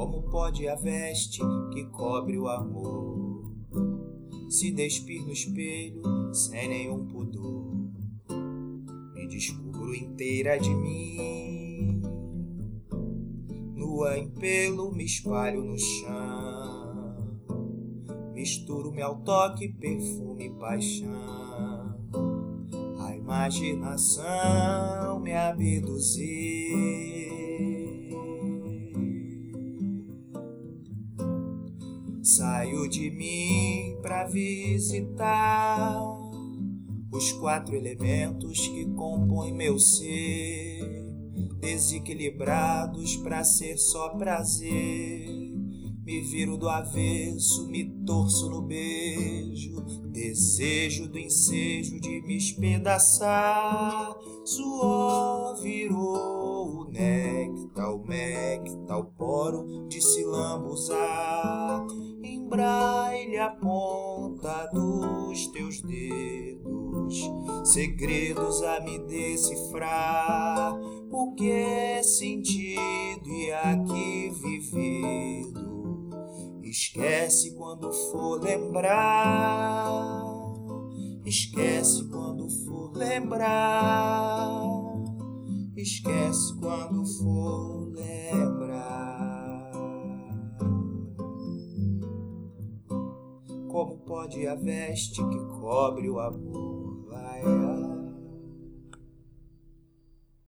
Como pode a veste que cobre o amor se despir no espelho sem nenhum pudor? Me descubro inteira de mim, nua em pelo me espalho no chão, misturo-me ao toque, perfume e paixão. A imaginação me abduziu Saio de mim para visitar os quatro elementos que compõem meu ser, desequilibrados para ser só prazer. Me viro do avesso, me torço no beijo, desejo do ensejo de me espedaçar. Suor virou o néctar, o néctar, o poro de se lambuzar braille a ponta dos teus dedos, segredos a me decifrar, o que é sentido e aqui vivido. Esquece quando for lembrar, esquece quando for lembrar, esquece Como pode a veste que cobre o amor?